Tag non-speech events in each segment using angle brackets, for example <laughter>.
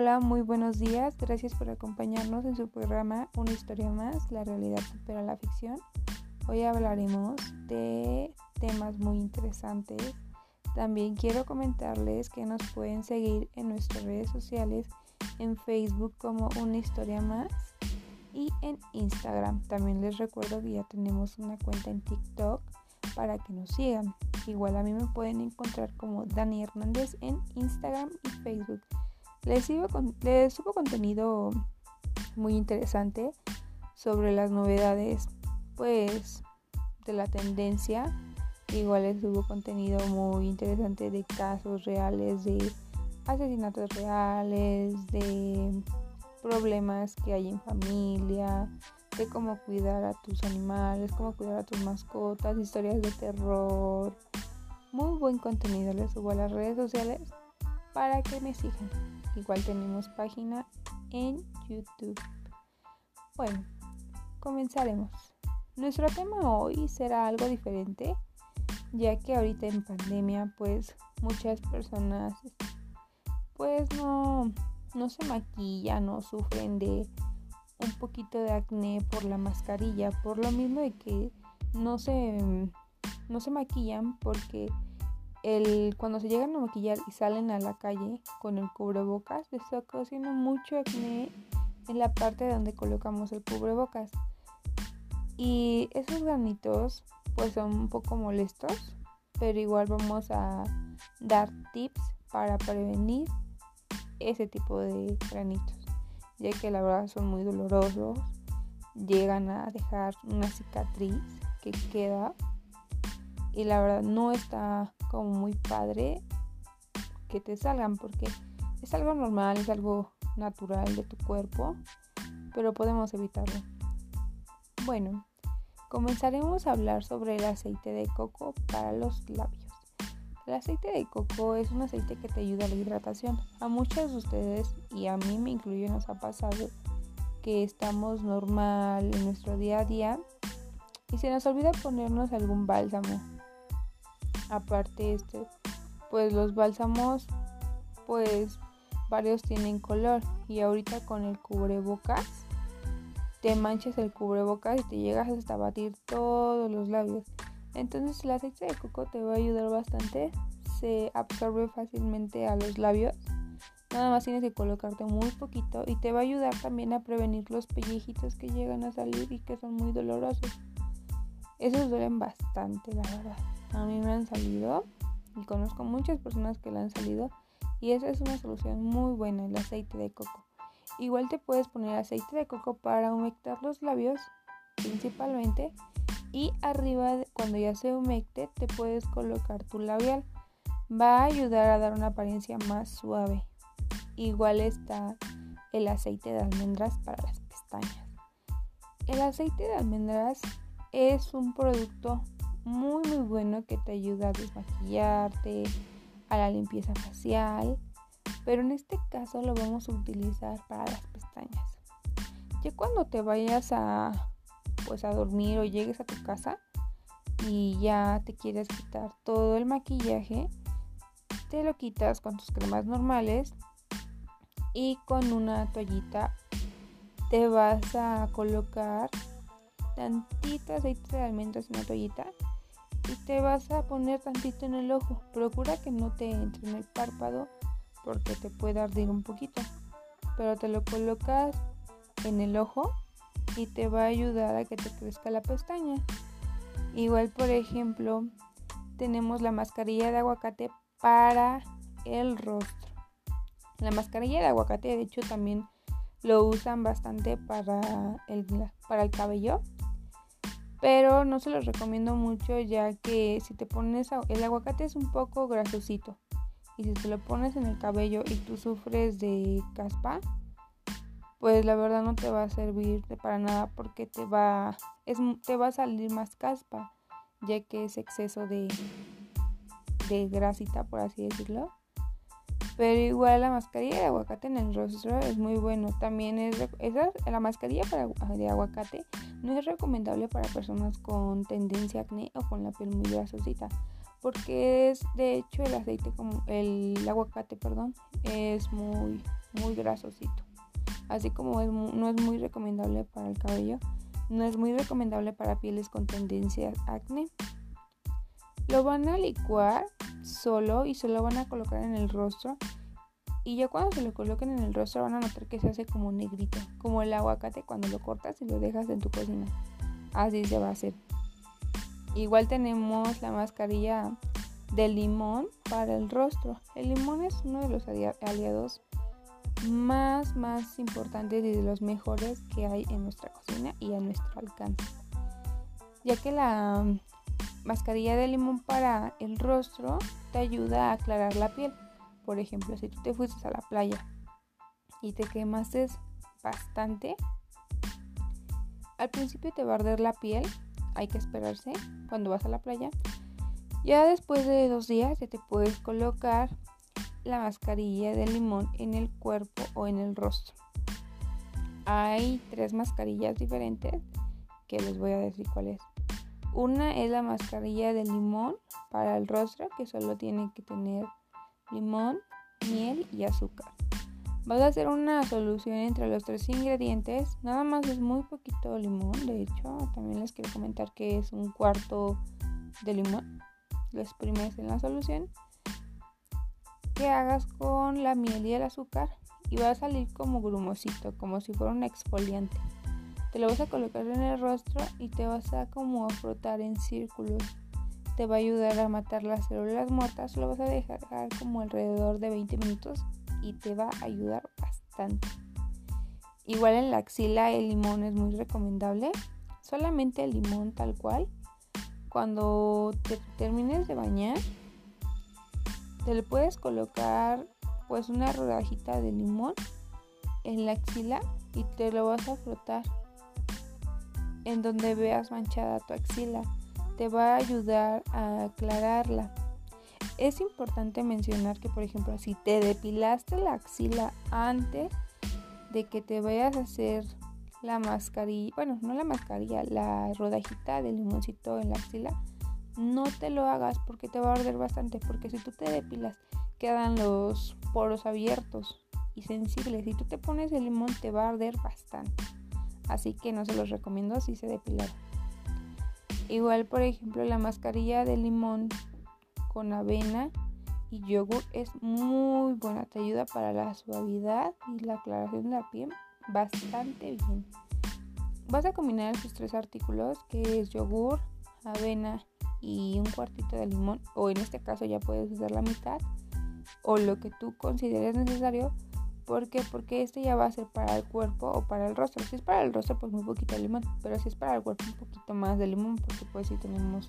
Hola, muy buenos días. Gracias por acompañarnos en su programa Una historia más, la realidad supera la ficción. Hoy hablaremos de temas muy interesantes. También quiero comentarles que nos pueden seguir en nuestras redes sociales, en Facebook como Una historia más y en Instagram. También les recuerdo que ya tenemos una cuenta en TikTok para que nos sigan. Igual a mí me pueden encontrar como Dani Hernández en Instagram y Facebook. Les, subo, contenido muy interesante sobre las novedades pues de la tendencia. Igual les subo contenido muy interesante de casos reales, de asesinatos reales, de problemas que hay en familia, de cómo cuidar a tus animales, cómo cuidar a tus mascotas, historias de terror. Muy buen contenido les subo a las redes sociales para que me sigan. Igual tenemos página en YouTube. Bueno, comenzaremos. Nuestro tema hoy será algo diferente, ya que ahorita en pandemia pues muchas personas pues no, no se maquillan o sufren de un poquito de acné por la mascarilla, por lo mismo de que no se, no se maquillan porque cuando se llegan a maquillar y salen a la calle con el cubrebocas, les está causando mucho acné en la parte donde colocamos el cubrebocas. Y esos granitos pues son un poco molestos, pero igual vamos a dar tips para prevenir ese tipo de granitos, ya que la verdad son muy dolorosos, llegan a dejar una cicatriz que queda y la verdad no está como muy padre que te salgan porque es algo normal, es algo natural de tu cuerpo, pero podemos evitarlo. Bueno, comenzaremos a hablar sobre el aceite de coco para los labios. El aceite de coco es un aceite que te ayuda a la hidratación. A muchos de ustedes y a mí me incluyo nos ha pasado que estamos normal en nuestro día a día y se nos olvida ponernos algún bálsamo aparte este pues los bálsamos pues varios tienen color. Y ahorita con el cubrebocas te manchas el cubrebocas y te llegas hasta batir todos los labios. Entonces el aceite de coco te va a ayudar bastante. Se absorbe fácilmente a los labios. Nada más tienes que colocarte muy poquito y te va a ayudar también a prevenir los pellejitos que llegan a salir y que son muy dolorosos. Esos duelen bastante la verdad a mí me han salido y conozco muchas personas que le han salido y esa es una solución muy buena, el aceite de coco. Igual te puedes poner aceite de coco para humectar los labios principalmente y arriba cuando ya se humecte te puedes colocar tu labial. Va a ayudar a dar una apariencia más suave. Igual está el aceite de almendras para las pestañas. El aceite de almendras es un producto muy muy bueno que te ayuda a desmaquillarte, a la limpieza facial, pero en este caso lo vamos a utilizar para las pestañas. Ya cuando te vayas a pues a dormir o llegues a tu casa y ya te quieres quitar todo el maquillaje, te lo quitas con tus cremas normales y con una toallita te vas a colocar tantito aceite de almendras en la toallita y te vas a poner tantito en el ojo. Procura que no te entre en el párpado porque te puede arder un poquito. Pero te lo colocas en el ojo y te va a ayudar a que te crezca la pestaña. Igual, por ejemplo, tenemos la mascarilla de aguacate para el rostro. La mascarilla de aguacate, de hecho, también lo usan bastante para el, para el cabello pero no se los recomiendo mucho ya que si te pones el aguacate es un poco grasosito y si te lo pones en el cabello y tú sufres de caspa pues la verdad no te va a servir para nada porque te va es, te va a salir más caspa ya que es exceso de de grasita por así decirlo pero igual la mascarilla de aguacate en el rostro es muy bueno. También es esa, la mascarilla para, de aguacate no es recomendable para personas con tendencia a acné o con la piel muy grasosita. porque es de hecho el aceite como el aguacate, perdón, es muy muy grasosito. Así como no es muy recomendable para el cabello, no es muy recomendable para pieles con tendencia a acné. Lo van a licuar solo y se lo van a colocar en el rostro. Y ya cuando se lo coloquen en el rostro van a notar que se hace como negrito, como el aguacate cuando lo cortas y lo dejas en tu cocina. Así se va a hacer. Igual tenemos la mascarilla de limón para el rostro. El limón es uno de los aliados más, más importantes y de los mejores que hay en nuestra cocina y a nuestro alcance. Ya que la mascarilla de limón para el rostro te ayuda a aclarar la piel. Por ejemplo, si tú te fuiste a la playa y te quemaste bastante, al principio te va a arder la piel, hay que esperarse cuando vas a la playa. Ya después de dos días ya te puedes colocar la mascarilla de limón en el cuerpo o en el rostro. Hay tres mascarillas diferentes que les voy a decir cuál es. Una es la mascarilla de limón para el rostro que solo tiene que tener limón, miel y azúcar. Vas a hacer una solución entre los tres ingredientes. Nada más es muy poquito limón. De hecho, también les quiero comentar que es un cuarto de limón. Lo exprimes en la solución que hagas con la miel y el azúcar y va a salir como grumosito, como si fuera un exfoliante. Te lo vas a colocar en el rostro y te vas a como a frotar en círculos. Te va a ayudar a matar las células muertas. Lo vas a dejar como alrededor de 20 minutos y te va a ayudar bastante. Igual en la axila el limón es muy recomendable. Solamente el limón tal cual. Cuando te termines de bañar, te le puedes colocar pues una rodajita de limón en la axila y te lo vas a frotar en donde veas manchada tu axila. Te va a ayudar a aclararla. Es importante mencionar que, por ejemplo, si te depilaste la axila antes de que te vayas a hacer la mascarilla, bueno, no la mascarilla, la rodajita de limoncito en la axila, no te lo hagas porque te va a arder bastante. Porque si tú te depilas, quedan los poros abiertos y sensibles. Si tú te pones el limón, te va a arder bastante. Así que no se los recomiendo si se depilan. Igual, por ejemplo, la mascarilla de limón con avena y yogur es muy buena. Te ayuda para la suavidad y la aclaración de la piel bastante bien. Vas a combinar estos tres artículos que es yogur, avena y un cuartito de limón o en este caso ya puedes usar la mitad o lo que tú consideres necesario ¿Por qué? Porque este ya va a ser para el cuerpo o para el rostro. Si es para el rostro, pues muy poquito de limón. Pero si es para el cuerpo, un poquito más de limón. Porque pues si tenemos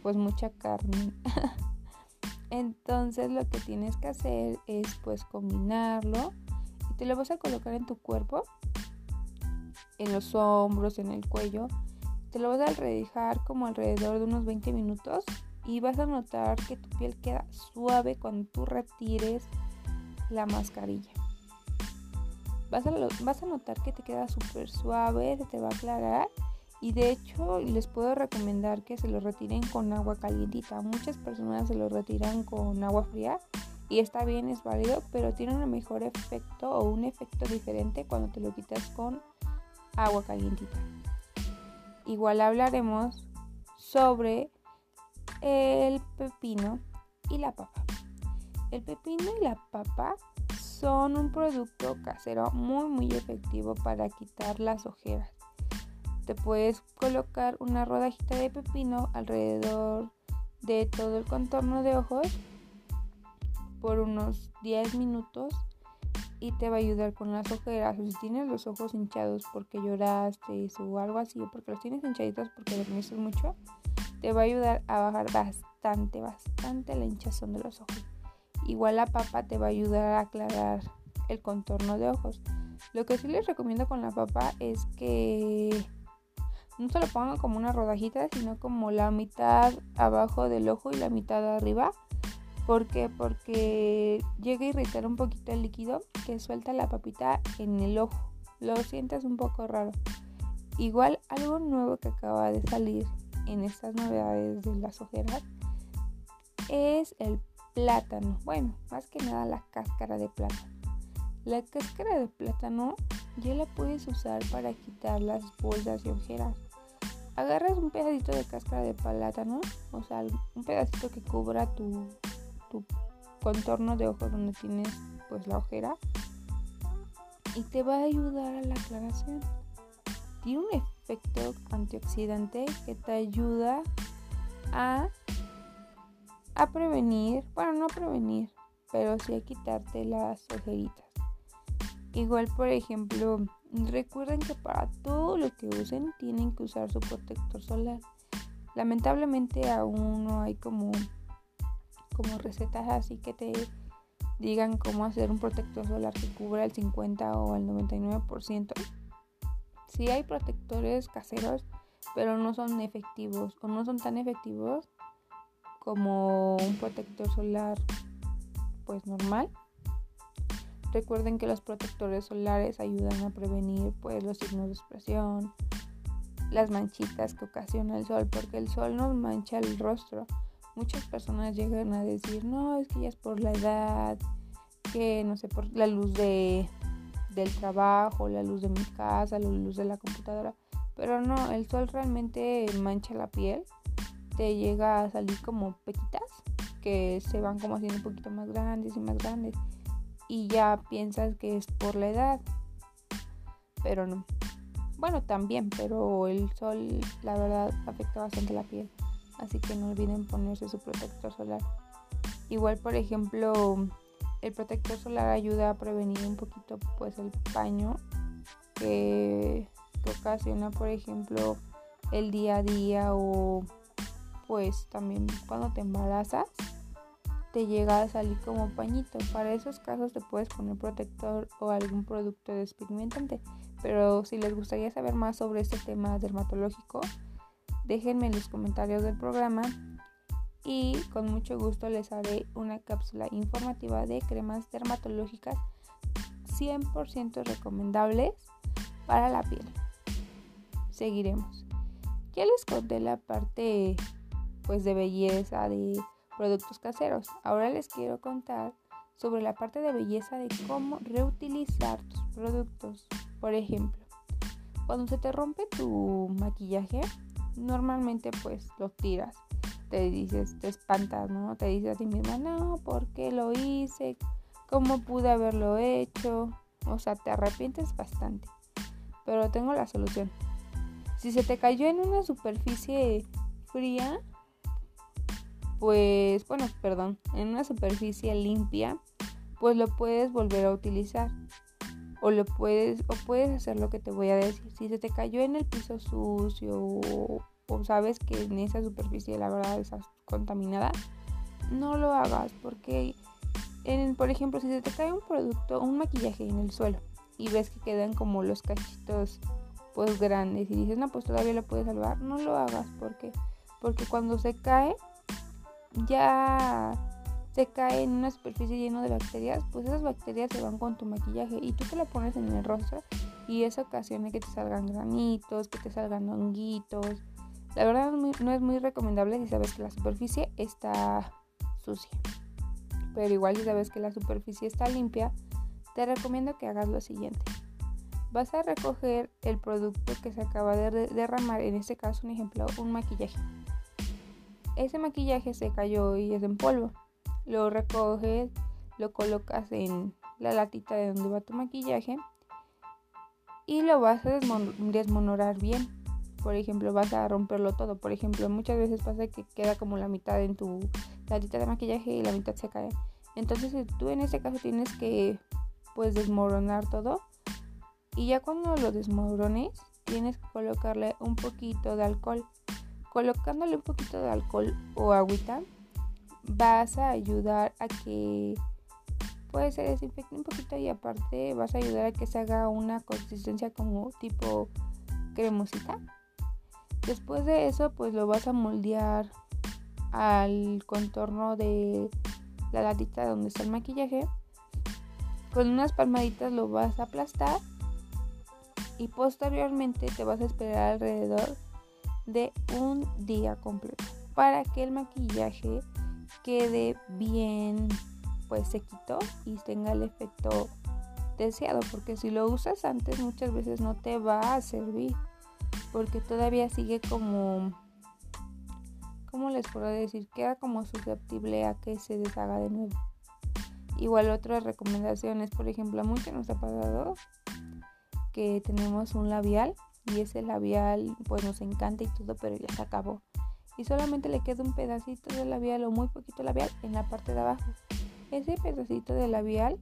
pues mucha carne. <laughs> Entonces lo que tienes que hacer es pues combinarlo. Y te lo vas a colocar en tu cuerpo. En los hombros, en el cuello. Te lo vas a redejar como alrededor de unos 20 minutos. Y vas a notar que tu piel queda suave cuando tú retires la mascarilla. Vas a, notar que te queda súper suave, te va a aclarar. Y de hecho les puedo recomendar que se lo retiren con agua calientita. Muchas personas se lo retiran con agua fría y está bien, es válido, pero tiene un mejor efecto o un efecto diferente cuando te lo quitas con agua calientita. Igual hablaremos sobre el pepino y la papa. El pepino y la papa son un producto casero muy muy efectivo para quitar las ojeras. Te puedes colocar una rodajita de pepino alrededor de todo el contorno de ojos por unos 10 minutos y te va a ayudar con las ojeras. Si tienes los ojos hinchados porque lloraste o algo así, o porque los tienes hinchaditos porque dormiste mucho, te va a ayudar a bajar bastante, bastante la hinchazón de los ojos. Igual la papa te va a ayudar a aclarar el contorno de ojos. Lo que sí les recomiendo con la papa es que no se lo pongan como una rodajita, sino como la mitad abajo del ojo y la mitad arriba. ¿Por qué? Porque llega a irritar un poquito el líquido que suelta la papita en el ojo. Lo sientes un poco raro. Igual algo nuevo que acaba de salir en estas novedades de las ojeras es el plátano. Bueno, más que nada la cáscara de plátano. La cáscara de plátano ya la puedes usar para quitar las bolsas y ojeras. Agarras un pedacito de cáscara de plátano, o sea, un pedacito que cubra tu, contorno de ojo donde tienes pues la ojera y te va a ayudar a la aclaración. Tiene un efecto antioxidante que te ayuda a, a prevenir, bueno, no prevenir, pero sí a quitarte las ojeritas. Igual, por ejemplo, recuerden que para todo lo que usen tienen que usar su protector solar. Lamentablemente aún no hay como, como recetas así que te digan cómo hacer un protector solar que cubra el 50 o el 99%. Sí hay protectores caseros, pero no son efectivos o no son tan efectivos como un protector solar pues normal. Recuerden que los protectores solares ayudan a prevenir pues los signos de expresión, las manchitas que ocasiona el sol, porque el sol nos mancha el rostro muchas personas llegan a decir, no, es que ya es por la edad, que no sé, por la luz de, del trabajo, la luz de mi casa, la luz de la computadora. Pero no, el sol realmente mancha la piel, te llega a salir como pequitas que se van como haciendo un poquito más grandes y más grandes. Y ya piensas que es por la edad, pero no. Bueno, también, pero el sol la verdad afecta bastante la piel así que no olviden ponerse su protector solar. Igual, por ejemplo, el protector solar ayuda a prevenir un poquito pues el paño que, ocasiona, por ejemplo, el día a día o pues también cuando te embarazas te llega a salir como pañito. Para esos casos te puedes poner protector o algún producto despigmentante. Pero si les gustaría saber más sobre este tema dermatológico, Déjenme en los comentarios del programa y con mucho gusto les haré una cápsula informativa de cremas dermatológicas 100% recomendables para la piel. Seguiremos. Ya les conté la parte pues de belleza de productos caseros. Ahora les quiero contar sobre la parte de belleza de cómo reutilizar tus productos. Por ejemplo, cuando se te rompe tu maquillaje, normalmente pues lo tiras. Te dices, te espantas, ¿no? Te dices a ti misma, no, ¿por qué lo hice? ¿Cómo pude haberlo hecho? O sea, te arrepientes bastante. Pero tengo la solución. Si se te cayó en una superficie fría, pues, bueno, perdón, en una superficie limpia, pues lo puedes volver a utilizar. O lo puedes, o puedes hacer lo que te voy a decir. Si se te cayó en el piso sucio o sabes que en esa superficie la verdad está contaminada, no lo hagas porque, en, por ejemplo, si se te cae un producto, un maquillaje en el suelo y ves que quedan como los cachitos pues grandes y dices, no, pues todavía lo puedes salvar, no lo hagas porque, porque cuando se cae ya se cae en una superficie llena de bacterias, pues esas bacterias se van con tu maquillaje y tú te lo pones en el rostro y eso ocasiona que te salgan granitos, que te salgan honguitos, la verdad no es muy recomendable si sabes que la superficie está sucia. Pero igual si sabes que la superficie está limpia, te recomiendo que hagas lo siguiente. Vas a recoger el producto que se acaba de derramar, en este caso un ejemplo, un maquillaje. Ese maquillaje se cayó y es en polvo. Lo recoges, lo colocas en la latita de donde va tu maquillaje y lo vas a desmonorar bien por ejemplo, vas a romperlo todo. Por ejemplo, muchas veces pasa que queda como la mitad en tu tarita de maquillaje y la mitad se cae. Entonces, tú en este caso tienes que pues desmoronar todo. Y ya cuando lo desmorones, tienes que colocarle un poquito de alcohol. Colocándole un poquito de alcohol o agüita, vas a ayudar a que puede se desinfecte un poquito y aparte vas a ayudar a que se haga una consistencia como tipo cremosita Después de eso, pues lo vas a moldear al contorno de la latita donde está el maquillaje. Con unas palmaditas lo vas a aplastar y posteriormente te vas a esperar alrededor de un día completo para que el maquillaje quede bien pues sequito y tenga el efecto deseado porque si lo usas antes muchas veces no te va a servir porque todavía sigue como ¿cómo les puedo decir? Queda como susceptible a que se deshaga de nuevo. Igual otras recomendaciones, por ejemplo, a muchos nos ha pasado que tenemos un labial y ese labial pues nos encanta y todo, pero ya se acabó. Y solamente le queda un pedacito de labial o muy poquito labial en la parte de abajo. Ese pedacito de labial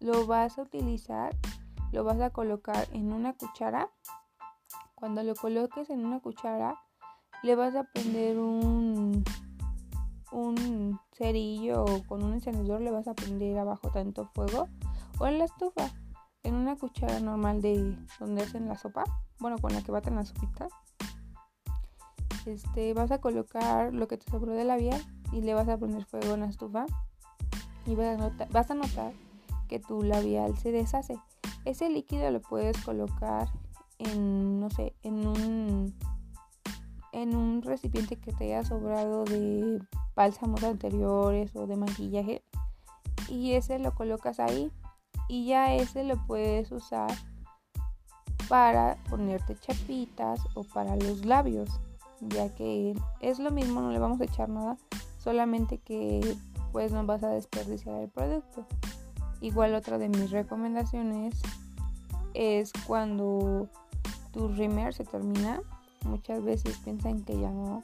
lo vas a utilizar, lo vas a colocar en una cuchara. Cuando lo coloques en una cuchara, le vas a prender un, un cerillo o con un encendedor le vas a prender abajo tanto fuego o en la estufa en una cuchara normal de donde hacen la sopa bueno con la que baten la sopita este vas a colocar lo que te sobró de la vía y le vas a poner fuego en la estufa y vas a, notar, vas a notar que tu labial se deshace. Ese líquido lo puedes colocar en no sé en un en un recipiente que te haya sobrado de bálsamos anteriores o de maquillaje y ese lo colocas ahí y ya ese lo puedes usar para ponerte chapitas o para los labios ya que es lo mismo no le vamos a echar nada solamente que pues no vas a desperdiciar el producto. Igual otra de mis recomendaciones es cuando tu rimer se termina muchas veces piensan que ya no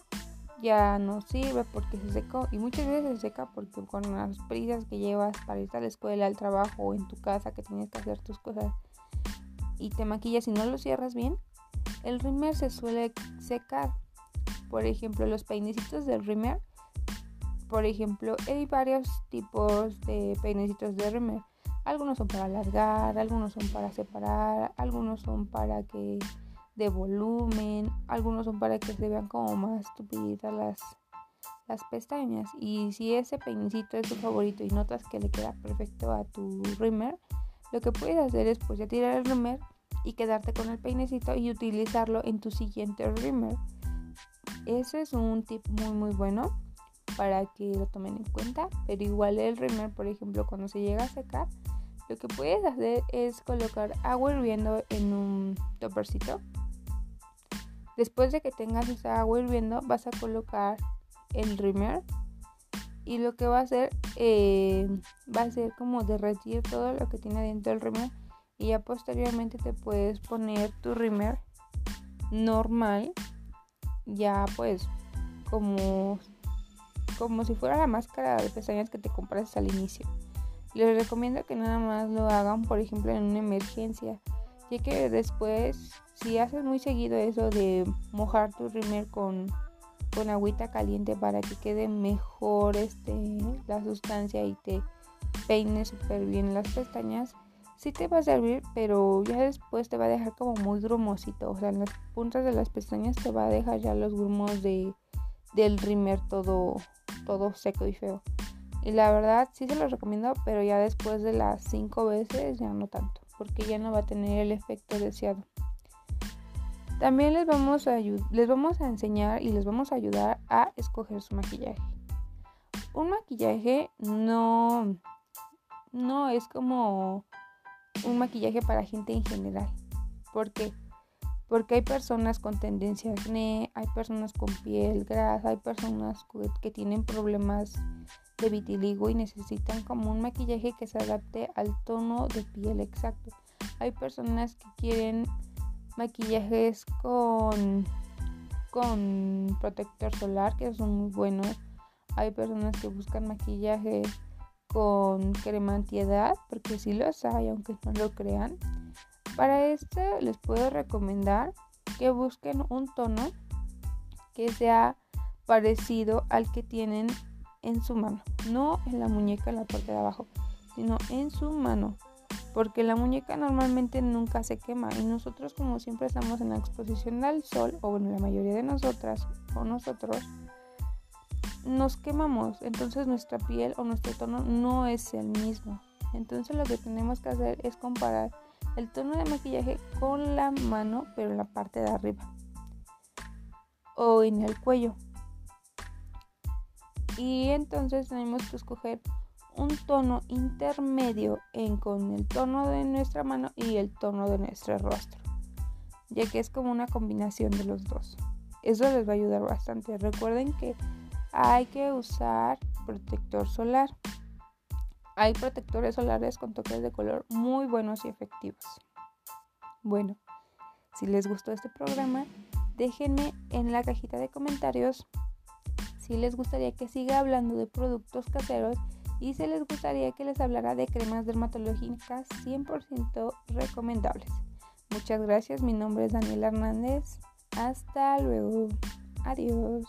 ya no sirve porque se secó y muchas veces se seca porque con las prisas que llevas para ir a la escuela, al trabajo o en tu casa que tienes que hacer tus cosas y te maquillas y no lo cierras bien, el rimmer se suele secar. Por ejemplo, los peinecitos del rimmer, por ejemplo, hay varios tipos de peinecitos de rimmer. Algunos son para alargar, algunos son para separar, algunos son para que de volumen, algunos son para que se vean como más tupiditas las, las pestañas. Y si ese peinecito es tu favorito y notas que le queda perfecto a tu rimmer, lo que puedes hacer es pues ya tirar el rimmer y quedarte con el peinecito y utilizarlo en tu siguiente rimmer. Ese es un tip muy muy bueno para que lo tomen en cuenta, pero igual el rimmer, por ejemplo, cuando se llega a secar, lo que puedes hacer es colocar agua hirviendo en un topercito Después de que tengas esa agua hirviendo, vas a colocar el rimmer y lo que va a hacer eh, va a ser como derretir todo lo que tiene dentro del rimmer y ya posteriormente te puedes poner tu rimmer normal ya pues como como si fuera la máscara de pestañas que te compras al inicio. Les recomiendo que nada más lo hagan por ejemplo en una emergencia ya que después si haces muy seguido eso de mojar tu rimmer con, con agüita caliente para que quede mejor este, la sustancia y te peine súper bien las pestañas, sí te va a servir, pero ya después te va a dejar como muy grumosito. O sea, en las puntas de las pestañas te va a dejar ya los grumos de, del rimmer todo, todo seco y feo. Y la verdad sí se los recomiendo, pero ya después de las 5 veces ya no tanto porque ya no va a tener el efecto deseado. También les vamos a, les vamos a enseñar y les vamos a ayudar a escoger su maquillaje. Un maquillaje no, no es como un maquillaje para gente en general. ¿Por qué? Porque hay personas con tendencia a acné, hay personas con piel grasa, hay personas que tienen problemas de vitiligo y necesitan como un maquillaje que se adapte al tono de piel exacto. Hay personas que quieren maquillajes con, con protector solar que son muy buenos. Hay personas que buscan maquillaje con crema antiedad porque sí los hay aunque no lo crean. Para esto les puedo recomendar que busquen un tono que sea parecido al que tienen en su mano, no en la muñeca en la parte de abajo, sino en su mano, porque la muñeca normalmente nunca se quema y nosotros como siempre estamos en la exposición al sol, o bueno, la mayoría de nosotras o nosotros, nos quemamos, entonces nuestra piel o nuestro tono no es el mismo. Entonces lo que tenemos que hacer es comparar el tono de maquillaje con la mano, pero en la parte de arriba o en el cuello Y entonces tenemos que escoger un tono intermedio en con el tono de nuestra mano y el tono de nuestro rostro, ya que es como una combinación de los dos. Eso les va a ayudar bastante. Recuerden que hay que usar protector solar. Hay protectores solares con toques de color muy buenos y efectivos. Bueno, si les gustó este programa, déjenme en la cajita de comentarios si les gustaría que siga hablando de productos caseros y si les gustaría que les hablara de cremas dermatológicas 100% recomendables. Muchas gracias, mi nombre es Daniela Hernández. Hasta luego. Adiós.